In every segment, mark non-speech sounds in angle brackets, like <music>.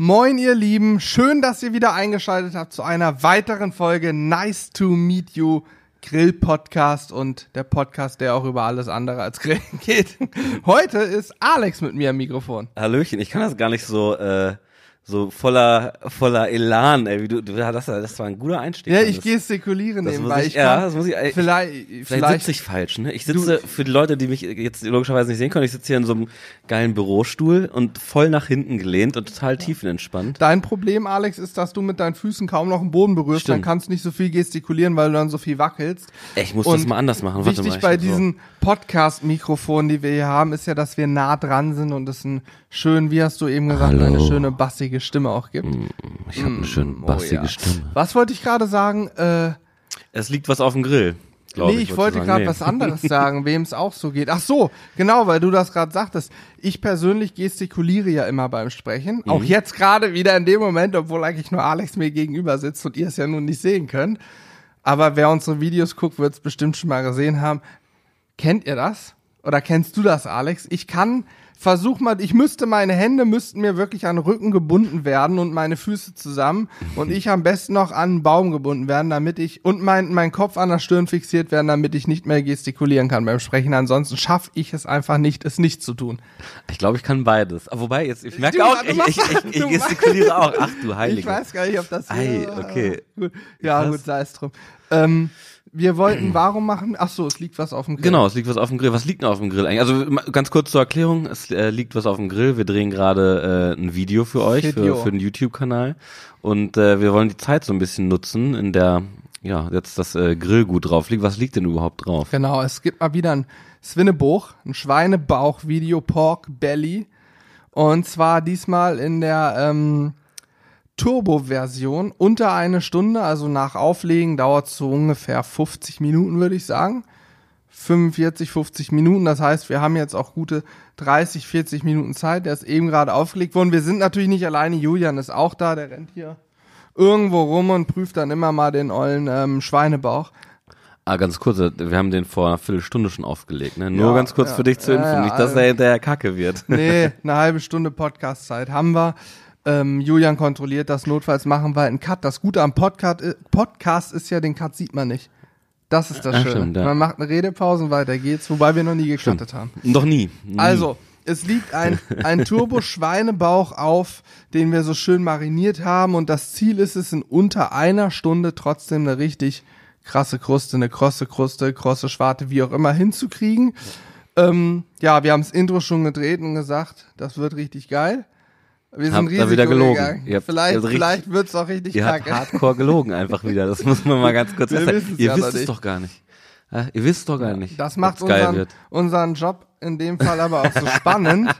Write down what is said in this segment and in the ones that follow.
Moin, ihr Lieben. Schön, dass ihr wieder eingeschaltet habt zu einer weiteren Folge Nice to Meet You Grill Podcast und der Podcast, der auch über alles andere als Grillen <laughs> geht. Heute ist Alex mit mir am Mikrofon. Hallöchen, ich kann das gar nicht so äh, so voller voller Elan, ey, wie du, du das, das war ein guter Einstieg. Ja, ich gestikuliere das nebenbei. ich, Ich ja, das muss ich, ey, vielleicht, Vielleicht, vielleicht, sitze ich falsch, ne? Ich sitze, für die Leute, die mich jetzt logischerweise nicht sehen können, ich sitze hier in so einem geilen Bürostuhl und voll nach hinten gelehnt und total tiefenentspannt. Dein Problem, Alex, ist, dass du mit deinen Füßen kaum noch den Boden berührst. Dann Stimmt. kannst du nicht so viel gestikulieren, weil du dann so viel wackelst. Ey, ich muss Und das mal anders machen. Warte Wichtig mal, bei hab so- diesen Podcast-Mikrofonen, die wir hier haben, ist ja, dass wir nah dran sind und es ein schön, wie hast du eben gesagt, Hallo. eine schöne bassige Stimme auch gibt. Ich habe eine schön Oh, bassige ja. Stimme. Was wollte ich gerade sagen? Äh, Es liegt was auf dem Grill. nee, ich, wolltest wollte gerade Nee. was anderes <laughs> sagen, wem es auch so geht. Ach so, genau, weil du das gerade sagtest. Ich persönlich gestikuliere ja immer beim Sprechen. Mhm. Auch jetzt gerade wieder in dem Moment, obwohl eigentlich nur Alex mir gegenüber sitzt und ihr es ja nun nicht sehen könnt. Aber wer unsere Videos guckt, wird es bestimmt schon mal gesehen haben. Kennt ihr das? Oder kennst du das, Alex? Ich kann, versuch mal, ich müsste, meine Hände müssten mir wirklich an den Rücken gebunden werden und meine Füße zusammen und ich am besten noch an einen Baum gebunden werden, damit ich, und mein, mein Kopf an der Stirn fixiert werden, damit ich nicht mehr gestikulieren kann beim Sprechen. Ansonsten schaffe ich es einfach nicht, es nicht zu tun. Ich glaube, ich kann beides. Aber wobei, jetzt, ich merke Du- auch, ich, ich, ich, ich gestikuliere auch. Ach du Heilige. Ich weiß gar nicht, ob das Ei, hier, okay. Gut. Ja, Krass. gut, sei es drum. Ähm, wir wollten, warum machen, ach so, es liegt was auf dem Grill. Genau, es liegt was auf dem Grill. Was liegt denn auf dem Grill eigentlich? Also ganz kurz zur Erklärung, es äh, liegt was auf dem Grill. Wir drehen gerade äh, ein Video für euch, Video. für, für den YouTube-Kanal. Und äh, wir wollen die Zeit so ein bisschen nutzen, in der ja jetzt das äh, Grillgut drauf liegt. Was liegt denn überhaupt drauf? Genau, es gibt mal wieder ein Swinebuch, ein Schweinebauch-Video, Pork Belly. Und zwar diesmal in der ähm, Turbo-Version unter eine Stunde, also nach Auflegen dauert es so ungefähr 50 Minuten, würde ich sagen. 45, 50 Minuten. Das heißt, wir haben jetzt auch gute 30, 40 Minuten Zeit. Der ist eben gerade aufgelegt worden. Wir sind natürlich nicht alleine. Julian ist auch da. Der rennt hier irgendwo rum und prüft dann immer mal den ollen ähm, Schweinebauch. Ah, ganz kurz, wir haben den vor einer Viertelstunde schon aufgelegt. Ne? Nur Ja, ganz kurz ja. für dich zur Ja, Info, nicht, dass also- er hinterher kacke wird. Nee, <laughs> eine halbe Stunde Podcast-Zeit haben wir. Ähm, Julian kontrolliert das, notfalls machen wir einen Cut. Das Gute am Podcast, äh, Podcast ist ja, den Cut sieht man nicht. Das ist das Ja, Schöne. stimmt, ja. Man macht eine Redepause und weiter geht's, wobei wir noch nie gecuttet haben. Noch nie. nie. Also, es liegt ein, ein Turbo-Schweinebauch auf, den wir so schön mariniert haben und das Ziel ist es, in unter einer Stunde trotzdem eine richtig krasse Kruste, eine krosse Kruste, krosse Schwarte, wie auch immer hinzukriegen. Ähm, ja, wir haben das Intro schon gedreht und gesagt, das wird richtig geil. Wir Habt sind Risiko wieder gelogen. gegangen. Ihr habt Vielleicht, also vielleicht wird's auch richtig Ihr habt kacke. hardcore gelogen einfach wieder. Das muss man mal ganz kurz sagen. Ihr ja wisst es doch gar nicht. Ja, ihr wisst doch gar nicht. Das macht unseren, wird. unseren Job in dem Fall aber auch so <laughs> spannend,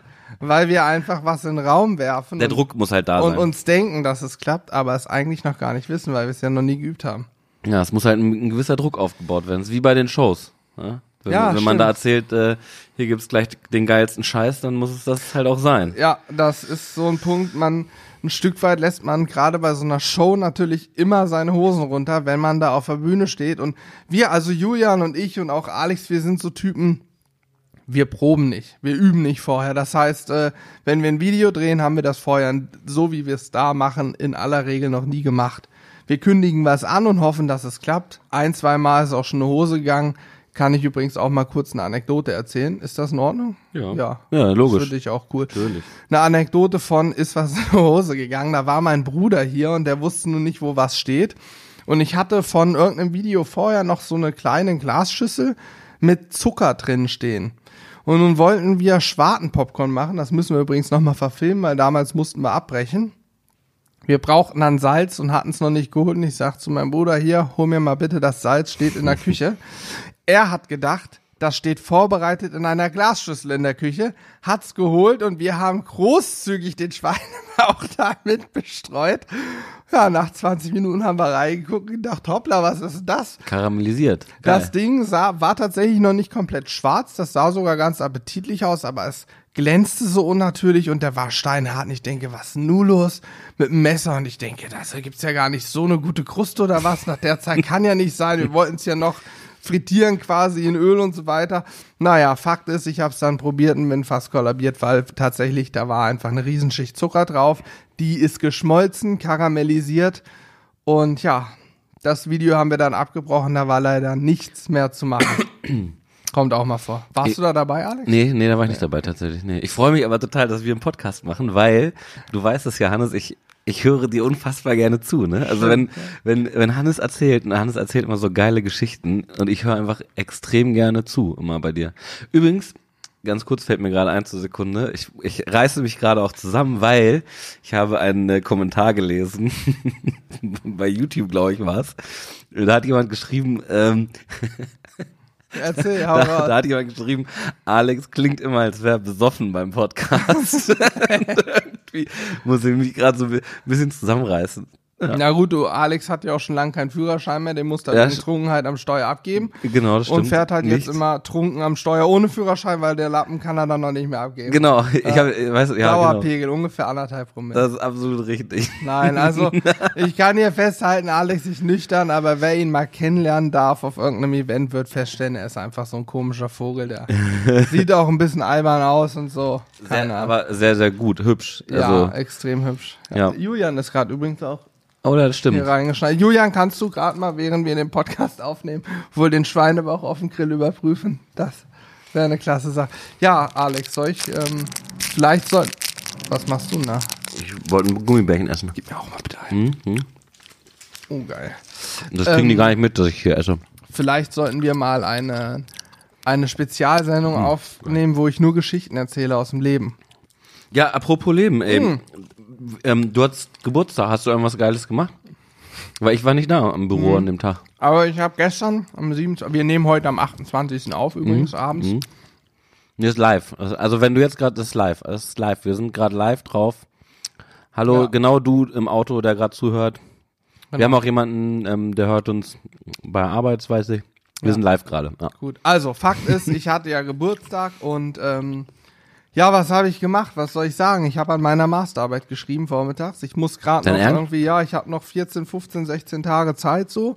weil wir einfach was in den Raum werfen. Der und Druck muss halt da und sein. uns denken, dass es klappt, aber es eigentlich noch gar nicht wissen, weil wir es ja noch nie geübt haben. Ja, es muss halt ein, ein gewisser Druck aufgebaut werden. Es ist wie bei den Shows. Ja? Wenn, Ja, wenn man da erzählt, äh, hier gibt's gleich den geilsten Scheiß, dann muss es das halt auch sein. Ja, das ist so ein Punkt, man ein Stück weit lässt man gerade bei so einer Show natürlich immer seine Hosen runter, wenn man da auf der Bühne steht und wir, also Julian und ich und auch Alex, wir sind so Typen, wir proben nicht, wir üben nicht vorher. Das heißt, äh, wenn wir ein Video drehen, haben wir das vorher, so wie wir es da machen, in aller Regel noch nie gemacht. Wir kündigen was an und hoffen, dass es klappt. Ein, zwei Mal ist auch schon eine Hose gegangen. Kann ich übrigens auch mal kurz eine Anekdote erzählen. Ist das in Ordnung? Ja. Ja, Ja, logisch. Das finde ich auch cool. Natürlich. Eine Anekdote von ist was <laughs> in die Hose gegangen. Da war mein Bruder hier und der wusste nun nicht, wo was steht. Und ich hatte von irgendeinem Video vorher noch so eine kleine Glasschüssel mit Zucker drin stehen. Und nun wollten wir Schwartenpopcorn machen. Das müssen wir übrigens nochmal verfilmen, weil damals mussten wir abbrechen. Wir brauchten dann Salz und hatten es noch nicht geholt. Und ich sag zu meinem Bruder, hier, hol mir mal bitte das Salz, steht in der <laughs> Küche. Er hat gedacht, das steht vorbereitet in einer Glasschüssel in der Küche, hat's geholt und wir haben großzügig den Schweinebauch <laughs> damit bestreut. Ja, nach 20 Minuten haben wir reingeguckt und gedacht, hoppla, was ist das? Karamellisiert. Das Geil. Ding sah, war tatsächlich noch nicht komplett schwarz, das sah sogar ganz appetitlich aus, aber es glänzte so unnatürlich und der war steinhart. Und ich denke, was nun los mit dem Messer? Und ich denke, das gibt's ja gar nicht so eine gute Kruste oder was. Nach der Zeit kann ja nicht sein. Wir <laughs> wollten es ja noch frittieren quasi in Öl und so weiter. Naja, Fakt ist, ich habe es dann probiert und bin fast kollabiert, weil tatsächlich da war einfach eine Riesenschicht Zucker drauf. Die ist geschmolzen, karamellisiert und ja, das Video haben wir dann abgebrochen, da war leider nichts mehr zu machen. <clears throat> Kommt auch mal vor. Warst Ich- du da dabei, Alex? Nee, nee, da war ich nicht dabei tatsächlich. Nee. Ich freue mich aber total, dass wir einen Podcast machen, weil du weißt es ja, Hannes, ich ich höre dir unfassbar gerne zu, ne? Also wenn wenn wenn Hannes erzählt, und Hannes erzählt immer so geile Geschichten und ich höre einfach extrem gerne zu immer bei dir. Übrigens Ganz kurz fällt mir gerade ein zur Sekunde. Ich, ich reiße mich gerade auch zusammen, weil ich habe einen äh, Kommentar gelesen. <laughs> Bei YouTube, glaube ich, war es. Da hat jemand geschrieben, ähm, <laughs> Erzähl, <laughs> hau da, da hat jemand geschrieben, Alex klingt immer, als wäre besoffen beim Podcast. <laughs> <laughs> Irgendwie muss ich mich gerade so ein bisschen zusammenreißen. Na gut, du, Alex hat ja auch schon lange keinen Führerschein mehr, den muss er Ja, sch- Trunkenheit am Steuer abgeben. Genau, das stimmt. Und fährt halt Nicht. jetzt immer trunken am Steuer ohne Führerschein, weil der Lappen kann er dann noch nicht mehr abgeben. Genau, ich habe, weiß, ja, genau. Dauerpegel, ungefähr anderthalb Promille. Das ist absolut richtig. Nein, also <laughs> ich kann hier festhalten, Alex ist nüchtern, aber wer ihn mal kennenlernen darf auf irgendeinem Event, wird feststellen, er ist einfach so ein komischer Vogel, der <laughs> sieht auch ein bisschen albern aus und so. Keine Sehr, Ahnung. aber sehr, sehr gut, hübsch. ja, Also, extrem hübsch. Ja. Julian ist gerade übrigens auch oh, das hier stimmt. reingeschneit. Julian, kannst du gerade mal, während wir den Podcast aufnehmen, wohl den Schweinebauch auf dem Grill überprüfen? Das wäre eine klasse Sache. Ja, Alex, soll ich, ähm, vielleicht soll, was machst du da? Ich wollte ein Gummibärchen essen. Gib mir auch mal bitte ein. Mhm. Oh, geil. Das kriegen die Ähm, gar nicht mit, dass ich hier esse. Vielleicht sollten wir mal eine, eine Spezialsendung aufnehmen, wo ich nur Geschichten erzähle aus dem Leben. Ja, apropos Leben, ey. Hm. Ähm, du hattest Geburtstag, hast du irgendwas Geiles gemacht? Weil ich war nicht da am Büro Hm. an dem Tag. Aber ich habe gestern am 27. Wir nehmen heute am 28. auf, übrigens abends. Nee, ist live. Also, also wenn du jetzt gerade, das ist live. Das ist live. Wir sind gerade live drauf. Hallo, Ja. genau du im Auto, der gerade zuhört. Genau. Wir haben auch jemanden, ähm, der hört uns bei Arbeit, weiß ich. Wir sind live gerade. Ja. Gut, also Fakt ist, ich hatte ja Geburtstag und ähm, ja, was habe ich gemacht? Was soll ich sagen? Ich habe an meiner Masterarbeit geschrieben vormittags. Ich muss gerade noch Ernst? irgendwie, ja, ich habe noch 14, 15, 16 Tage Zeit so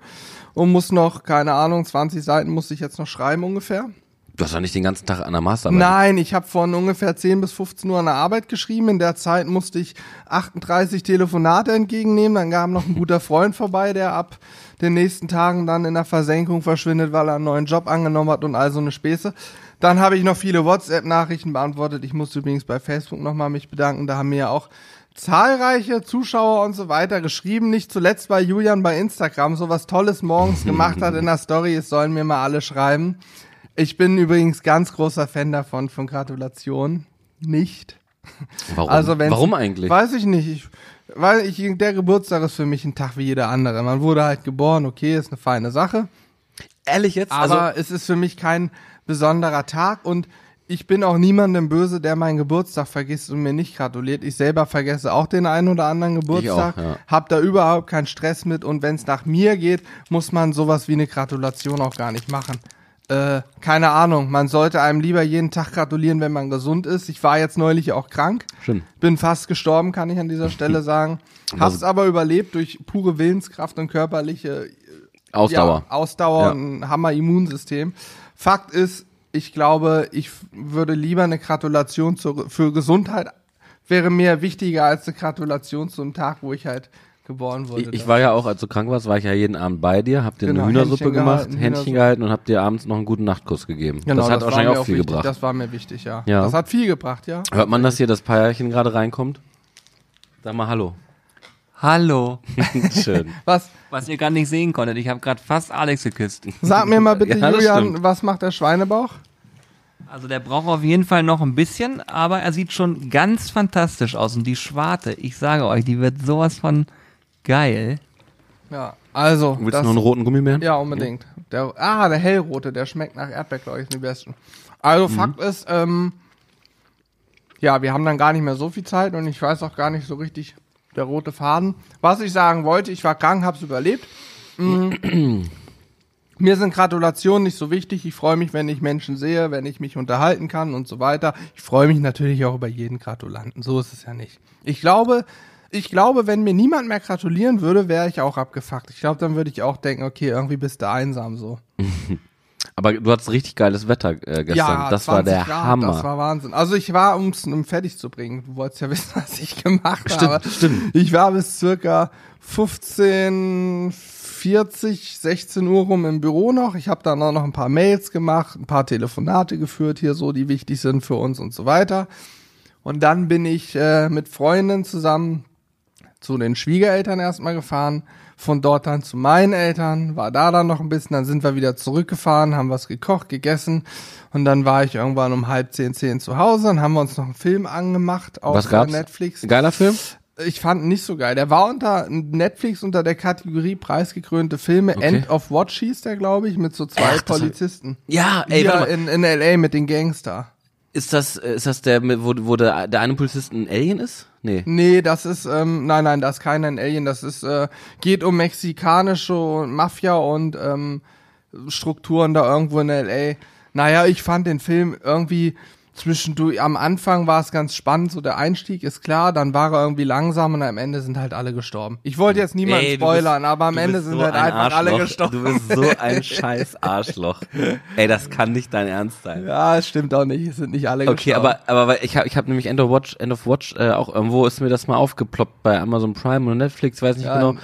und muss noch, keine Ahnung, 20 Seiten muss ich jetzt noch schreiben ungefähr. Du hast doch nicht den ganzen Tag an der Masterarbeit. Nein, ich habe von ungefähr 10 bis 15 Uhr an der Arbeit geschrieben. In der Zeit musste ich 38 Telefonate entgegennehmen. Dann kam noch ein guter Freund vorbei, der ab den nächsten Tagen dann in der Versenkung verschwindet, weil er einen neuen Job angenommen hat und all so eine Späße. Dann habe ich noch viele WhatsApp-Nachrichten beantwortet. Ich muss übrigens bei Facebook nochmal mich bedanken. Da haben mir ja auch zahlreiche Zuschauer und so weiter geschrieben. Nicht zuletzt bei Julian bei Instagram so was Tolles morgens gemacht hat in der <laughs> Story. Es sollen mir mal alle schreiben. Ich bin übrigens ganz großer Fan davon, von Gratulation. Nicht. Warum? Also Warum eigentlich? Weiß ich nicht. Ich, weil ich, der Geburtstag ist für mich ein Tag wie jeder andere. Man wurde halt geboren, okay, ist eine feine Sache. Ehrlich jetzt? Aber also, es ist für mich kein besonderer Tag und ich bin auch niemandem böse, der meinen Geburtstag vergisst und mir nicht gratuliert. Ich selber vergesse auch den einen oder anderen Geburtstag, ja. hab da überhaupt keinen Stress mit und wenn es nach mir geht, muss man sowas wie eine Gratulation auch gar nicht machen. Äh, keine Ahnung, man sollte einem lieber jeden Tag gratulieren, wenn man gesund ist. Ich war jetzt neulich auch krank. Stimmt. Bin fast gestorben, kann ich an dieser <laughs> Stelle sagen. Hab's aber überlebt durch pure Willenskraft und körperliche Ausdauer. ja, Ausdauer Ja. und Hammer-Immunsystem. Fakt ist, ich glaube, ich würde lieber eine Gratulation zur, für Gesundheit wäre mir wichtiger als eine Gratulation zum Tag, wo ich halt geboren wurde. Ich, ich war ja auch, als du krank warst, war ich ja jeden Abend bei dir, hab dir Genau, eine Hühnersuppe Händchen gemacht, gehalten, Händchen Hühnersuppe. gehalten und hab dir abends noch einen guten Nachtkuss gegeben. Genau, das hat war wahrscheinlich auch viel wichtig. gebracht. Das war mir wichtig, ja. Ja. Das hat viel gebracht, ja. Hört man, dass hier das Paarchen gerade reinkommt? Sag mal Hallo. Hallo. <laughs> Schön. Was? Was ihr gerade nicht sehen konntet, ich habe gerade fast Alex geküsst. Sag mir mal bitte, Ja, Julian, stimmt. was macht der Schweinebauch? Also der braucht auf jeden Fall noch ein bisschen, aber er sieht schon ganz fantastisch aus. Und die Schwarte, ich sage euch, die wird sowas von geil. Ja, also. Willst das- du noch einen roten Gummibären? Ja, unbedingt. Der, ah, der hellrote, der schmeckt nach Erdbeer, glaube ich, sind die besten. Also Fakt ist, ähm, ja, wir haben dann gar nicht mehr so viel Zeit und ich weiß auch gar nicht so richtig der rote Faden. Was ich sagen wollte, ich war krank, hab's überlebt. Mm. <clears throat> Mir sind Gratulationen nicht so wichtig. Ich freue mich, wenn ich Menschen sehe, wenn ich mich unterhalten kann und so weiter. Ich freue mich natürlich auch über jeden Gratulanten. So ist es ja nicht. Ich glaube, ich glaube, wenn mir niemand mehr gratulieren würde, wäre ich auch abgefuckt. Ich glaube, dann würde ich auch denken, okay, irgendwie bist du einsam so. <laughs> Aber du hattest richtig geiles Wetter äh, gestern. das war 20 der Grad, Hammer. Das war Wahnsinn. Also ich war, um es um fertig zu bringen, du wolltest ja <laughs> wissen, was ich gemacht Stimmt, habe. stimmt. Ich war bis circa 15, 40, 16 Uhr rum im Büro noch. Ich habe dann auch noch ein paar Mails gemacht, ein paar Telefonate geführt hier so, die wichtig sind für uns und so weiter. Und dann bin ich äh, mit Freundin zusammen zu den Schwiegereltern erstmal gefahren, von dort dann zu meinen Eltern, war da dann noch ein bisschen, dann sind wir wieder zurückgefahren, haben was gekocht, gegessen und dann war ich irgendwann um halb zehn, zehn zu Hause, dann haben wir uns noch einen Film angemacht auf Was gab's? Netflix. Geiler Film? Ich fand ihn nicht so geil. Der war unter Netflix unter der Kategorie preisgekrönte Filme. Okay. End of Watch hieß der, glaube ich, mit so zwei Ach, Polizisten. Ja, ey, Hier in, in L.A. mit den Gangster. Ist das, ist das der, wo, wo der, der eine Polizist ein Alien ist? Nee. Nee, das ist, ähm, nein, nein, das ist kein Alien. Das ist, äh, geht um mexikanische Mafia und ähm, Strukturen da irgendwo in L.A. Naja, ich fand den Film irgendwie zwischendurch, am Anfang war es ganz spannend, so der Einstieg ist klar, dann war er irgendwie langsam und am Ende sind halt alle gestorben. Ich wollte jetzt niemanden Ey, spoilern, bist- aber am Ende sind so halt ein einfach alle Arschloch. gestorben. Du bist so ein scheiß Arschloch. <laughs> Ey, das kann nicht dein Ernst sein. Ja, es stimmt auch nicht, es sind nicht alle Okay, gestorben. aber, aber weil ich habe ich hab nämlich End of Watch, End of Watch äh, auch irgendwo ist mir das mal aufgeploppt bei Amazon Prime oder Netflix, weiß nicht Ja, genau.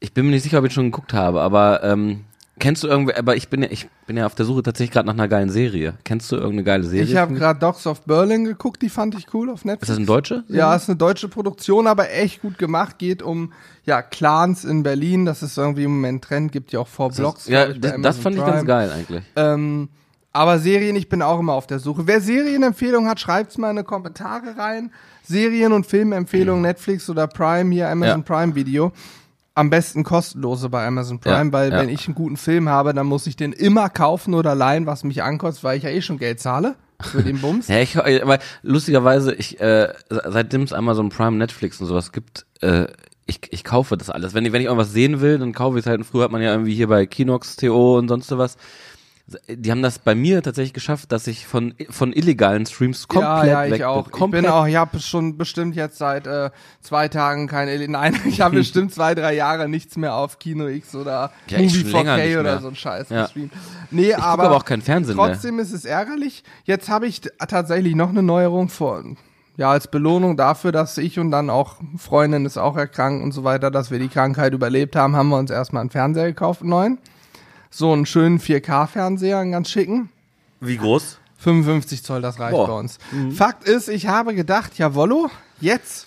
Ich bin mir nicht sicher, ob ich schon geguckt habe, aber ähm, kennst du irgendwie, aber ich bin ja, ich bin ja auf der Suche tatsächlich gerade nach einer geilen Serie. Kennst du irgendeine geile Serie? Ich habe gerade Dogs of Berlin geguckt, die fand ich cool auf Netflix. ist das eine deutsche? Ja, ist eine deutsche Produktion, aber echt gut gemacht. Geht um ja Clans in Berlin. Das ist irgendwie im Moment Trend. Gibt ja auch vor Blogs. ja, ich, das, fand ich Prime. ganz geil eigentlich. Ähm, aber Serien, ich bin auch immer auf der Suche. Wer Serienempfehlungen hat, schreibt's mal in die Kommentare rein. Serien- und Filmempfehlungen, Netflix oder Prime, hier Amazon Ja. Prime Video. Am besten kostenlose bei Amazon Prime, Ja, weil ja. wenn ich einen guten Film habe, dann muss ich den immer kaufen oder leihen, was mich ankostet, weil ich ja eh schon Geld zahle für den <laughs> Bums. Ja, ich, aber lustigerweise, ich, äh, seitdem es Amazon Prime, Netflix und sowas gibt, äh, ich, ich kaufe das alles. Wenn ich, wenn ich irgendwas sehen will, dann kaufe ich es halt. Und Früher hat man ja irgendwie hier bei Kinox, TO und sonst was. Die haben das bei mir tatsächlich geschafft, dass ich von, von illegalen Streams komplett ja, ja, weg ich auch. bin. Komplett. Ich bin auch, ich habe schon bestimmt jetzt seit äh, zwei Tagen keine, nein, <laughs> ich habe <laughs> bestimmt zwei, drei Jahre nichts mehr auf Kino X oder Ja, Movie schon länger 4K nicht oder mehr. so ein Scheiß Ja. gestreamt. Nee, ich aber, aber auch kein Fernsehen mehr. trotzdem ist es ärgerlich. Jetzt habe ich tatsächlich noch eine Neuerung vor, ja, als Belohnung dafür, dass ich und dann auch Freundin ist auch erkrankt und so weiter, dass wir die Krankheit überlebt haben, haben wir uns erstmal einen Fernseher gekauft, einen neuen. So einen schönen 4K-Fernseher, einen ganz schicken. Wie groß? 55 Zoll, das reicht Boah. bei uns. Fakt ist, ich habe gedacht, jawollo, jetzt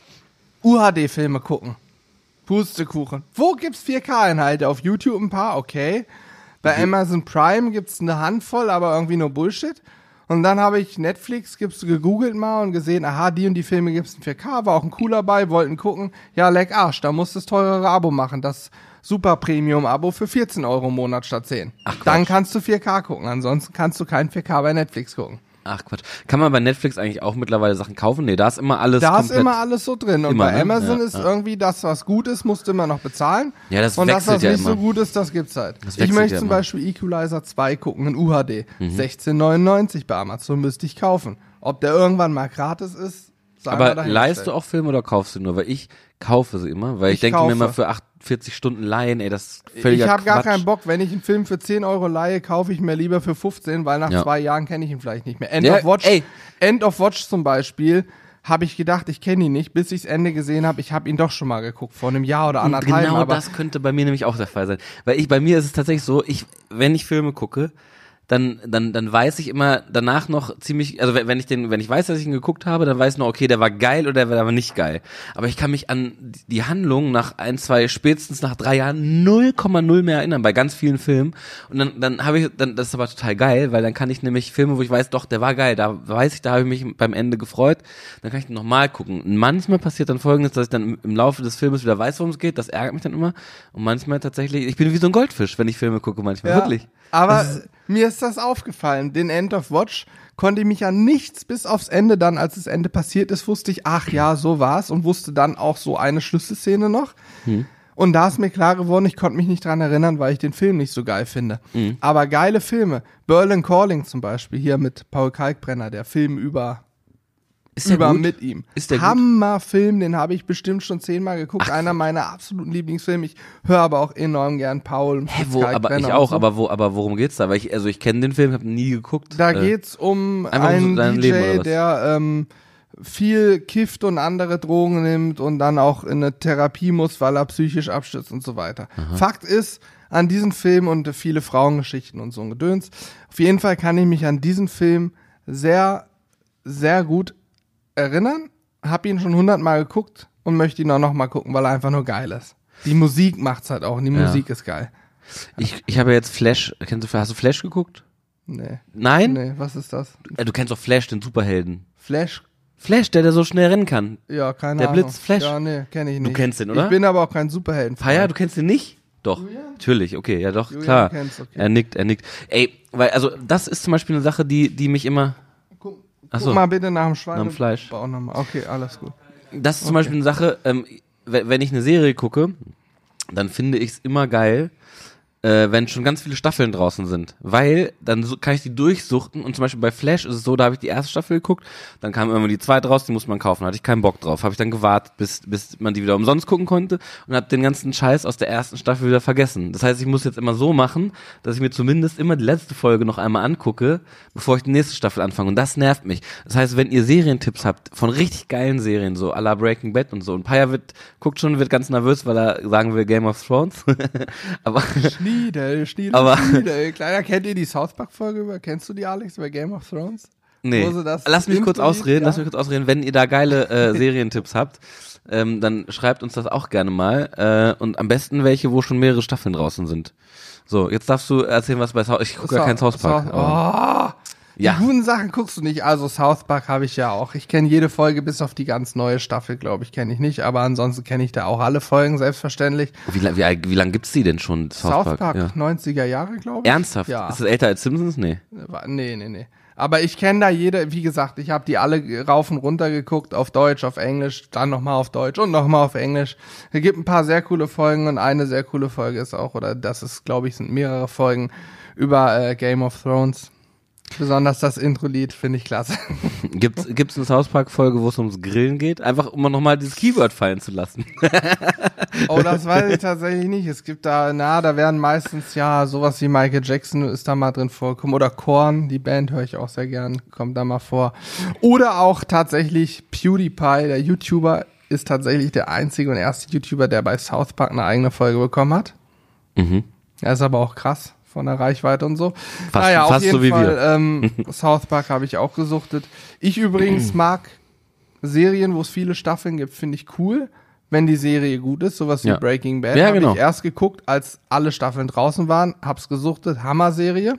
UHD-Filme gucken. Pustekuchen. Wo gibt's 4K-Inhalte? Auf YouTube ein paar, okay. Bei Amazon Prime gibt's eine Handvoll, aber irgendwie nur Bullshit. Und dann habe ich Netflix, gibt's gegoogelt mal und gesehen, aha, die und die Filme gibt's in 4K, war auch ein cooler bei, wollten gucken. Ja, leck Arsch, da musst du das teurere Abo machen, das Super Premium Abo für 14 Euro im Monat statt 10. Ach, Quatsch. dann kannst du 4K gucken, ansonsten kannst du kein 4K bei Netflix gucken. Ach Quatsch. Kann man bei Netflix eigentlich auch mittlerweile Sachen kaufen? Nee, da ist immer alles Da ist immer alles so drin. Und Immer, bei ne? Amazon Ja, ist ja. irgendwie das, was gut ist, musst du immer noch bezahlen. Ja, das Und das, was ja nicht immer. so gut ist, das gibt's halt. Das ich möchte zum immer. Mhm. Beispiel Equalizer 2 gucken in UHD. 16,99 bei Amazon müsste ich kaufen. Ob der irgendwann mal gratis ist, Aber leihst du auch Filme oder kaufst du nur? Weil ich kaufe sie immer, weil ich, Ich denke mir immer für 48 Stunden leihen, ey, das ist völliger Ich habe gar keinen Bock. Wenn ich einen Film für 10 Euro leihe, kaufe ich mir lieber für 15, weil nach Ja. zwei Jahren kenne ich ihn vielleicht nicht mehr. End Ja, of Watch, ey. End of Watch zum Beispiel, habe ich gedacht, ich kenne ihn nicht, bis ich das Ende gesehen habe. Ich habe ihn doch schon mal geguckt, vor einem Jahr oder anderthalb. genau aber das könnte bei mir nämlich auch der Fall sein. Weil ich, bei mir ist es tatsächlich so, ich, wenn ich Filme gucke, dann, dann, dann weiß ich immer danach noch ziemlich, also wenn ich den, wenn ich weiß, dass ich ihn geguckt habe, dann weiß ich noch, okay, der war geil oder der war nicht geil. Aber ich kann mich an die Handlung nach ein, zwei, spätestens nach drei Jahren 0,0 mehr erinnern, bei ganz vielen Filmen. Und dann, dann habe ich, dann, das ist aber total geil, weil dann kann ich nämlich Filme, wo ich weiß, doch, der war geil, da weiß ich, da habe ich mich beim Ende gefreut, dann kann ich den nochmal gucken. Und manchmal passiert dann folgendes, dass ich dann im- Laufe des Filmes wieder weiß, worum es geht, das ärgert mich dann immer. Und manchmal tatsächlich, ich bin wie so ein Goldfisch, wenn ich Filme gucke, manchmal, Ja, wirklich. Aber mir ist das aufgefallen. Den End of Watch konnte ich mich an nichts bis aufs Ende dann, als das Ende passiert ist, wusste ich, ach ja, so war's und wusste dann auch so eine Schlüsselszene noch. Und da ist mir klar geworden, ich konnte mich nicht dran erinnern, weil ich den Film nicht so geil finde. Aber geile Filme. Berlin Calling zum Beispiel, hier mit Paul Kalkbrenner, der Film über Ist der über gut? mit ihm. Ist der? Hammerfilm, den habe ich bestimmt schon zehnmal geguckt. Einer meiner absoluten Lieblingsfilme. Ich höre aber auch enorm gern Paul. und Hä, wo, aber Brenner ich auch, so. aber wo, aber worum geht's da? Weil ich, also ich kenne den Film, habe nie geguckt. Da Äh, geht's um einfach um so einen DJ, der ähm, viel kifft und andere Drogen nimmt und dann auch in eine Therapie muss, weil er psychisch abstürzt und so weiter. Fakt ist, an diesen Film und viele Frauengeschichten und so ein Gedöns, auf jeden Fall kann ich mich an diesen Film sehr, sehr gut erinnern. Hab ihn schon hundertmal geguckt und möchte ihn auch noch mal gucken, weil er einfach nur geil ist. Die Musik macht's halt auch und die Ja. Musik ist geil. Ich, ich habe jetzt Flash, kennst du, hast du Flash geguckt? Nee. Nein? Nee, was ist das? Äh, Du kennst doch Flash, den Superhelden. Flash? Flash, der, der so schnell rennen kann. Ja, keine Der Ahnung. Blitz Flash? Ja, nee, kenne ich nicht. kennst den, oder? Ich bin aber auch kein Superhelden. Feier, du kennst den nicht? Doch. Natürlich, okay, ja doch, Julian klar. okay. Er nickt, er nickt. Ey, weil, also, das ist zum Beispiel eine Sache, die, die mich immer, Guck, so. mal bitte nach dem Schwein. Nach dem Fleisch. Okay, alles gut. das ist zum Beispiel eine Sache, ähm, we- wenn ich eine Serie gucke, dann finde ich es immer geil, äh, wenn schon ganz viele Staffeln draußen sind. Weil dann so, kann ich die durchsuchten und zum Beispiel bei Flash ist es so, da habe ich die erste Staffel geguckt, dann kam immer die zweite raus, die muss man kaufen, hatte ich keinen Bock drauf. Habe ich dann gewartet, bis, bis man die wieder umsonst gucken konnte und habe den ganzen Scheiß aus der ersten Staffel wieder vergessen. Das heißt, ich muss jetzt immer so machen, dass ich mir zumindest immer die letzte Folge noch einmal angucke, bevor ich die nächste Staffel anfange. Und das nervt mich. Das heißt, wenn ihr Serientipps habt von richtig geilen Serien, so à la Breaking Bad und so, und Paya wird, guckt schon, wird ganz nervös, weil er sagen will Game of Thrones. <laughs> Aber Schniedel, Schniedel, Aber- Schniedel. Kleiner, kennt ihr die South Park Folge über? Kennst du die, Alex, über Game of Thrones? Nee, lass mich kurz ausreden, liest, lass ja. mich kurz ausreden. Wenn ihr da geile äh, <laughs> Serientipps habt, ähm, dann schreibt uns das auch gerne mal. Äh, und am besten welche, wo schon mehrere Staffeln draußen sind. So, jetzt darfst du erzählen, was bei South Ich gucke ja kein South Park. Oh, Ja. Die guten Sachen guckst du nicht. Also South Park habe ich ja auch. Ich kenne jede Folge bis auf die ganz neue Staffel, glaube ich, kenne ich nicht. Aber ansonsten kenne ich da auch alle Folgen, selbstverständlich. Wie, wie, wie lang gibt's die denn schon, South, South Park, Ja. 90er Jahre, glaube ich. Ernsthaft? Ja. Ist es älter als Simpsons? Nee. Nee, nee, nee. Aber ich kenne da jede, wie gesagt, ich habe die alle rauf und runter geguckt, auf Deutsch, auf Englisch, dann nochmal auf Deutsch und nochmal auf Englisch. Es gibt ein paar sehr coole Folgen und eine sehr coole Folge ist auch, oder das ist, glaube ich, sind mehrere Folgen über äh, Game of Thrones. Besonders das Intro-Lied finde ich klasse. <laughs> Gibt's, gibt's eine South Park Folge, wo es ums Grillen geht? Einfach, um nochmal dieses Keyword fallen zu lassen. <laughs> Oh, das weiß ich tatsächlich nicht. Es gibt da, na, da werden meistens ja sowas wie Michael Jackson ist da mal drin vorkommen. Oder Korn, die Band höre ich auch sehr gern, kommt da mal vor. Oder auch tatsächlich PewDiePie, der YouTuber, ist tatsächlich der einzige und erste YouTuber, der bei South Park eine eigene Folge bekommen hat. Mhm. Er ist aber auch krass von der Reichweite und so. Fast- naja, auf fast jeden so wie Fall, wir. Ähm, <laughs> South Park habe ich auch gesuchtet. Ich übrigens mag Serien, wo es viele Staffeln gibt, finde ich cool, wenn die Serie gut ist, sowas wie Ja. Breaking Bad. Ja, Hab genau. ich erst geguckt, als alle Staffeln draußen waren, hab's gesuchtet, Hammer-Serie.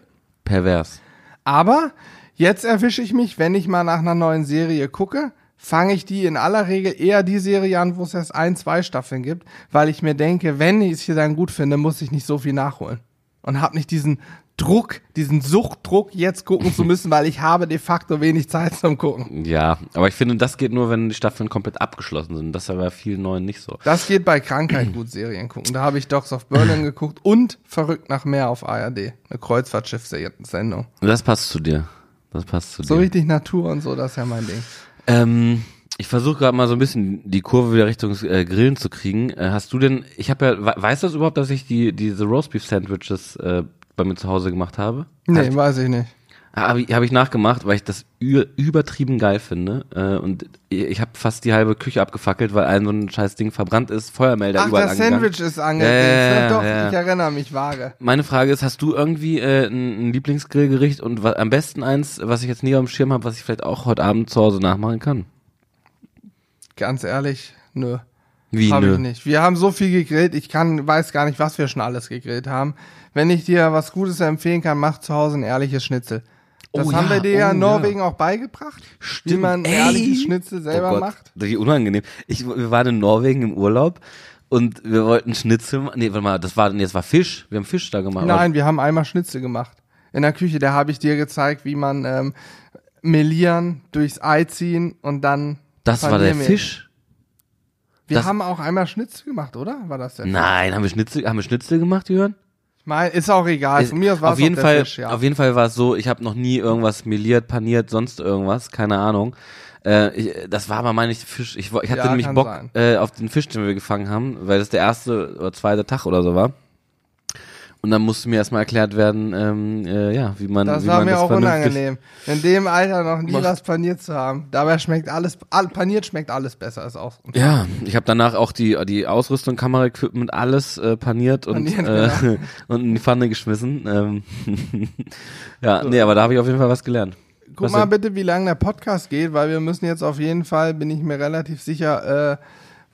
Pervers. Aber jetzt erwische ich mich, wenn ich mal nach einer neuen Serie gucke, fange ich die in aller Regel eher die Serie an, wo es erst ein, zwei Staffeln gibt, weil ich mir denke, wenn ich es hier dann gut finde, muss ich nicht so viel nachholen. Und hab nicht diesen Druck, diesen Suchtdruck, jetzt gucken zu müssen, weil ich habe de facto wenig Zeit zum Gucken. Ja, aber ich finde, das geht nur, wenn die Staffeln komplett abgeschlossen sind. Das ist aber bei vielen neuen nicht so. Das geht bei Krankheit gut Serien gucken. Da habe ich Dogs of Berlin <clears throat> geguckt und Verrückt nach Meer auf ARD. Eine Kreuzfahrtschiff-Sendung. Das passt zu dir. Das passt zu So dir. richtig Natur und so, das ist ja mein Ding. Ähm, ich versuche gerade mal so ein bisschen die Kurve wieder Richtung äh, Grillen zu kriegen. Äh, hast du denn, ich habe ja, we- weißt du das überhaupt, dass ich die diese Roastbeef Sandwiches äh, bei mir zu Hause gemacht habe? Nee, weiß ich nicht. Habe ich, hab ich nachgemacht, weil ich das übertrieben geil finde. Äh, und ich habe fast die halbe Küche abgefackelt, weil ein so ein scheiß Ding verbrannt ist, Feuermelder Ach, überall das angegangen. Sandwich ist angedingst. Ja, ja, Doch, ja. ich erinnere mich vage. Meine Frage ist, hast du irgendwie äh, ein, ein Lieblingsgrillgericht und am besten eins, was ich jetzt nie auf dem Schirm habe, was ich vielleicht auch heute Abend zu Hause nachmachen kann? Ganz ehrlich, nö. Wie Habe nö? ich nicht. Wir haben so viel gegrillt, ich kann, weiß gar nicht, was wir schon alles gegrillt haben. Wenn ich dir was Gutes empfehlen kann, mach zu Hause ein ehrliches Schnitzel. Das Oh haben ja, wir dir ja oh in ja. Norwegen auch beigebracht, wie man ein Ey! ehrliches Schnitzel selber oh Gott, macht. Wie unangenehm. Ich, wir waren in Norwegen im Urlaub und wir wollten Schnitzel. Nee, warte mal, das war, nee, das war Fisch. Wir haben Fisch da gemacht. Nein, wir haben einmal Schnitzel gemacht. In der Küche, da habe ich dir gezeigt, wie man ähm, melieren, durchs Ei ziehen und dann. Das war der. Fisch. Wir das- haben auch einmal Schnitzel gemacht, oder? War das der? Nein, haben wir Schnitzel, haben wir Schnitzel gemacht, Jörn? Ich mein, ist auch egal. Von mir aus war auf es jeden Fall, Fisch, ja. auf jeden Fall war es so, ich habe noch nie irgendwas meliert, paniert, sonst irgendwas, keine Ahnung. Äh, ich, das war aber meine ich Fisch. Ich, ich hatte Ja, nämlich Bock sein. äh, auf den Fisch, den wir gefangen haben, weil das der erste oder zweite Tag oder so war. Und dann musste mir erstmal erklärt werden, ähm, äh, ja, wie man, Das wie war man mir das auch unangenehm. In dem Alter noch nie Macht- was paniert zu haben. Dabei schmeckt alles, all, paniert schmeckt alles besser als auch. Ja, ich habe danach auch die die Ausrüstung, Kameraequipment, alles äh, paniert und Paniert, äh, genau. <laughs> und in die Pfanne geschmissen. Ähm, <laughs> ja, nee, aber da habe ich auf jeden Fall was gelernt. Guck Was mal bitte, wie lange der Podcast geht, weil wir müssen jetzt auf jeden Fall, bin ich mir relativ sicher, äh,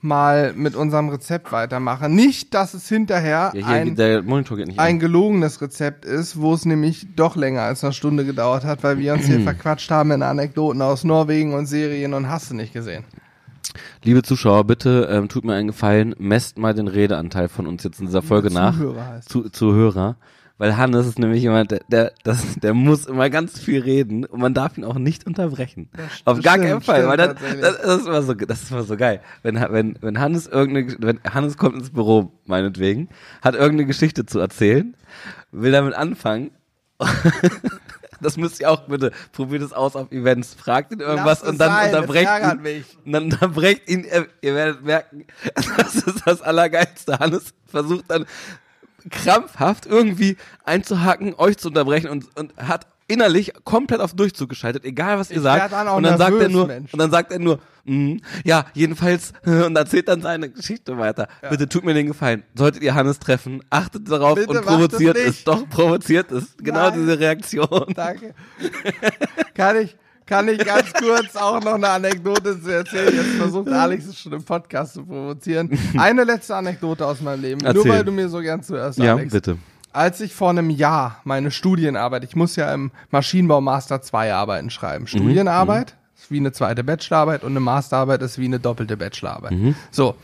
mal mit unserem Rezept weitermachen. Nicht, dass es hinterher Ja, hier, ein, ein gelogenes Rezept ist, wo es nämlich doch länger als eine Stunde gedauert hat, weil wir uns hier <clears throat> verquatscht haben in Anekdoten aus Norwegen und Serien und hast du nicht gesehen. Liebe Zuschauer, bitte ähm, tut mir einen Gefallen, messt mal den Redeanteil von uns jetzt in dieser Folge nach. Zuhörer heißt. Zu, Zuhörer. Weil Hannes ist nämlich jemand, der, der, das, der muss immer ganz viel reden und man darf ihn auch nicht unterbrechen. Das Auf gar stimmt, keinen Fall, stimmt weil das, das, das, ist immer so, das ist immer so geil. Wenn, wenn, wenn Hannes irgendeine, wenn Hannes kommt ins Büro, meinetwegen, hat irgendeine Geschichte zu erzählen, will damit anfangen. <laughs> Das müsst ihr auch bitte, probiert es aus auf Events, fragt ihn irgendwas und dann sein, unterbrecht ihn. mich. Und dann unterbrecht ihn, ihr werdet merken, <laughs> das ist das Allergeilste. Hannes versucht dann krampfhaft irgendwie einzuhaken, euch zu unterbrechen und, und hat innerlich komplett auf Durchzug geschaltet, egal was ihr Ich sagt. dann und dann sagt er nervös, nur, Mensch. und dann sagt er nur, mm, ja, jedenfalls, <laughs> und erzählt dann seine Geschichte weiter. Bitte tut mir den Gefallen. Solltet ihr Hannes treffen, achtet darauf Bitte und provoziert es es, doch, provoziert es. Genau Nein. diese Reaktion. Danke. kann ich, kann ich ganz kurz auch noch eine Anekdote zu erzählen? Jetzt versucht Alex es schon im Podcast zu provozieren. Eine letzte Anekdote aus meinem Leben. Nur Erzähl. weil du mir so gern zuhörst, Ja, Alex. bitte. Als ich vor einem Jahr meine Studienarbeit, ich muss ja im Maschinenbau Master 2 Arbeiten schreiben. Studienarbeit ist wie eine zweite Bachelorarbeit und eine Masterarbeit ist wie eine doppelte Bachelorarbeit. So.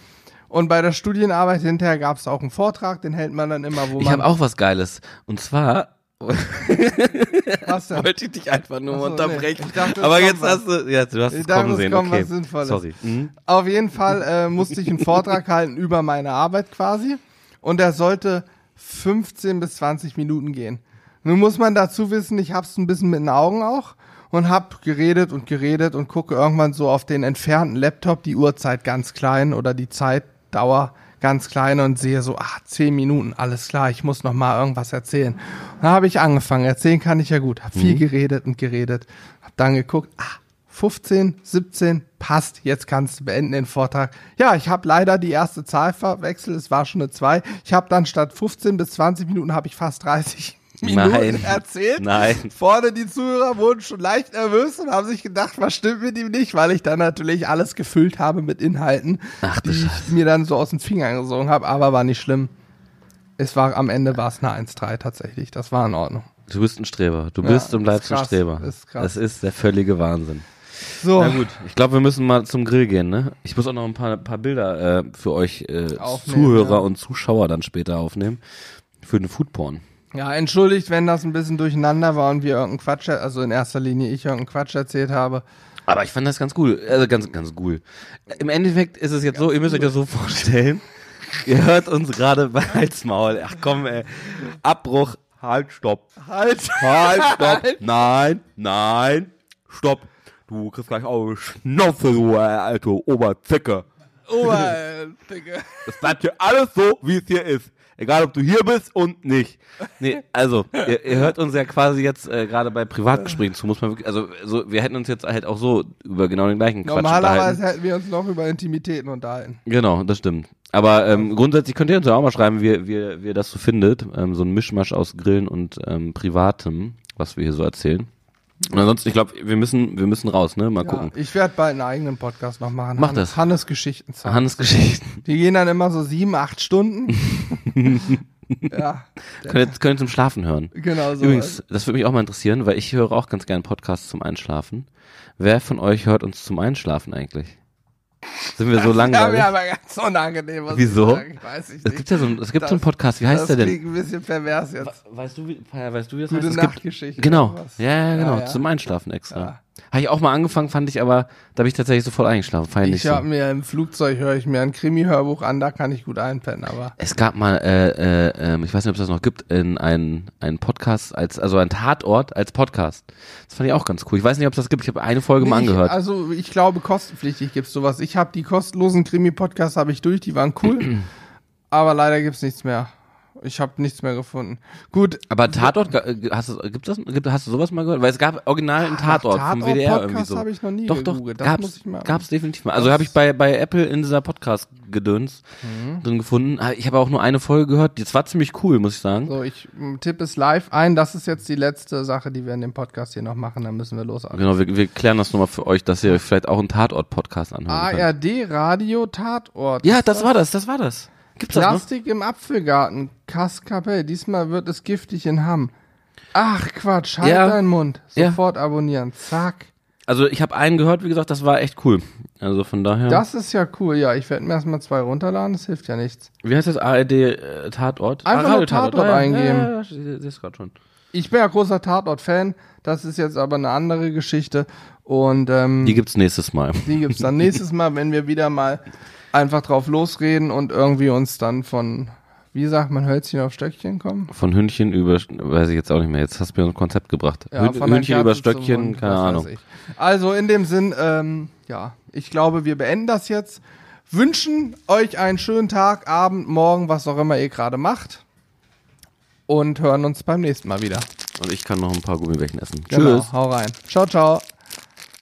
Und bei der Studienarbeit hinterher gab es auch einen Vortrag, den hält man dann immer, wo Ich man. habe auch was Geiles. Und zwar was denn? wollte ich dich einfach nur so, unterbrechen. nee. Dachte, Aber jetzt was. hast du, ja, du hast Ich es kommen sehen. kommt okay. was Sinnvolles. Sorry. Mhm. Auf jeden Fall äh, musste ich einen Vortrag <laughs> halten über meine Arbeit quasi. Und der sollte 15 bis 20 Minuten gehen. Nun muss man dazu wissen, ich hab's ein bisschen mit den Augen auch und hab geredet und geredet und gucke irgendwann so auf den entfernten Laptop die Uhrzeit ganz klein oder die Zeitdauer ganz klein und sehe so, ah, 10 Minuten, alles klar, ich muss noch mal irgendwas erzählen. Dann habe ich angefangen, erzählen kann ich ja gut, hab viel geredet und geredet, hab dann geguckt, ah, 15, 17, passt, jetzt kannst du beenden den Vortrag. Ja, ich habe leider die erste Zahl verwechselt, es war schon eine 2. Ich habe dann statt 15 bis 20 Minuten habe ich fast 30 Minuten Nein. erzählt. Nein. Vorne die Zuhörer wurden schon leicht nervös und haben sich gedacht, was stimmt mit ihm nicht, weil ich dann natürlich alles gefüllt habe mit Inhalten, Ach die Scheiße. ich mir dann so aus den Fingern gesogen habe, aber war nicht schlimm. Es war am Ende war es eine 1-3 tatsächlich, das war in Ordnung. Du bist ein Streber. Du Ja, bist und ist bleibst ein krass, Streber. ist krass. Das ist der völlige Wahnsinn. So, Na gut, ich glaube, wir müssen mal zum Grill gehen, ne? Ich muss auch noch ein paar, paar Bilder äh, für euch äh, Zuhörer ja. und Zuschauer dann später aufnehmen. Für den Foodporn. Ja, entschuldigt, wenn das ein bisschen durcheinander war und wir irgendeinen Quatsch, also in erster Linie ich irgendeinen Quatsch erzählt habe. Aber ich fand das ganz cool. Also ganz, ganz cool. Im Endeffekt ist es jetzt so, ihr müsst euch das so vorstellen. <laughs> ihr hört uns gerade bei Halsmaul. Ach komm, ey. Abbruch. Halt, stopp. Halt! Halt, stopp. Nein, nein, stopp. Du kriegst gleich auch Schnauze, du äh, alte Oberzicke. Ober, Digga. Es bleibt hier alles so, wie es hier ist. Egal, ob du hier bist und nicht. Nee, also, ihr, ihr hört uns ja quasi jetzt äh, gerade bei Privatgesprächen zu, muss man wirklich, also so, wir hätten uns jetzt halt auch so über genau den gleichen Quatsch Normalerweise hätten wir uns noch über Intimitäten unterhalten. Genau, das stimmt. Aber ähm, grundsätzlich könnt ihr uns ja auch mal schreiben, wie, wie, wie ihr das so findet. Ähm, so ein Mischmasch aus Grillen und ähm, Privatem, was wir hier so erzählen. Und ansonsten, ich glaube, wir müssen, wir müssen raus, ne? Mal Ja, gucken. ich werde bald einen eigenen Podcast noch machen. Mach Hannes, das. Hannes Geschichten zeigen. Hannes Geschichten. Die gehen dann immer so sieben, acht Stunden. <laughs> ja, Könnt ihr, könnt ihr zum Schlafen hören. genau so. Übrigens, das würde mich auch mal interessieren, weil ich höre auch ganz gerne Podcasts zum Einschlafen. Wer von euch hört uns zum Einschlafen eigentlich? Sind wir so ja, langweilig? mir aber ganz unangenehm. Was Wieso? Ich sagen. Ich weiß ich Es nicht. gibt ja so, ein- es gibt so einen Das- Podcast, wie heißt das der denn? klingt ein bisschen pervers jetzt. Weißt du, wie, weißt du, wie das Gute heißt? Es gibt- Nachtgeschichte. Genau, ja, ja, genau, Ja, ja. zum Einschlafen extra. Habe ich auch mal angefangen, fand ich aber, da bin ich tatsächlich sofort eingeschlafen. Fand ich Ich so. habe mir im Flugzeug höre ich mir ein Krimi-Hörbuch an, da kann ich gut einpennen, aber Es gab mal, äh, äh, ähm, ich weiß nicht, ob es das noch gibt, in einen, einen Podcast als, also ein Tatort als Podcast. Das fand ich auch ganz cool. Ich weiß nicht, ob es das gibt. Ich habe eine Folge mal Nee, angehört. Ich, also ich glaube, kostenpflichtig gibt's sowas. Ich habe die kostenlosen Krimi-Podcasts habe ich durch, die waren cool, <clears throat> aber leider gibt's nichts mehr. Ich habe nichts mehr gefunden. Gut, aber Tatort, äh, hast du, gibt das, gibt, hast du sowas mal gehört? Weil es gab original einen Tatort vom Tatort-Podcast WDR irgendwie so. habe ich noch nie doch, doch. Das gab's, muss ich mal- gab's definitiv mal. Also habe ich bei, bei Apple in dieser Podcast-Gedöns Mhm. drin gefunden. Ah, Ich habe auch nur eine Folge gehört. Das war ziemlich cool, muss ich sagen. so ich tippe es live ein. Das ist jetzt die letzte Sache, die wir in dem Podcast hier noch machen. Dann müssen wir los. Genau, wir, wir klären das nochmal für euch, dass ihr euch vielleicht auch einen Tatort-Podcast anhören könnt. ARD Radio Tatort. Ja, das war das, das war das. Gibt's das? Plastik im Apfelgarten. Kasskapell. Diesmal wird es giftig in Hamm. Ach Quatsch, halt Ja. deinen Mund. Ja. Sofort abonnieren. Zack. Also ich habe einen gehört, wie gesagt, das war echt cool. Also von daher. Das ist ja cool. Ja, ich werde mir erstmal zwei runterladen. Das hilft ja nichts. wie heißt das ARD äh, Tatort? Einfach Ah, nur. Tatort Ja, ja, eingeben. Ja, ja, ich sehe es gerade schon. Ich bin ja großer Tatort-Fan. Das ist jetzt aber eine andere Geschichte. Und ähm, Die gibt's nächstes Mal. Die gibt's dann nächstes Mal, wenn wir wieder mal einfach drauf losreden und irgendwie uns dann von, wie sagt man, Hölzchen auf Stöckchen kommen? Von Hündchen über, weiß ich jetzt auch nicht mehr. Jetzt hast du mir ein Konzept gebracht. Hün- von der Hündchen über Stöckchen, Mund, keine Ahnung. Also in dem Sinn, ähm, ja, ich glaube, wir beenden das jetzt. Wünschen euch einen schönen Tag, Abend, Morgen, was auch immer ihr gerade macht. Und hören uns beim nächsten Mal wieder. Und ich kann noch ein paar Gummibärchen essen. Genau, Tschüss. hau rein. Ciao, ciao.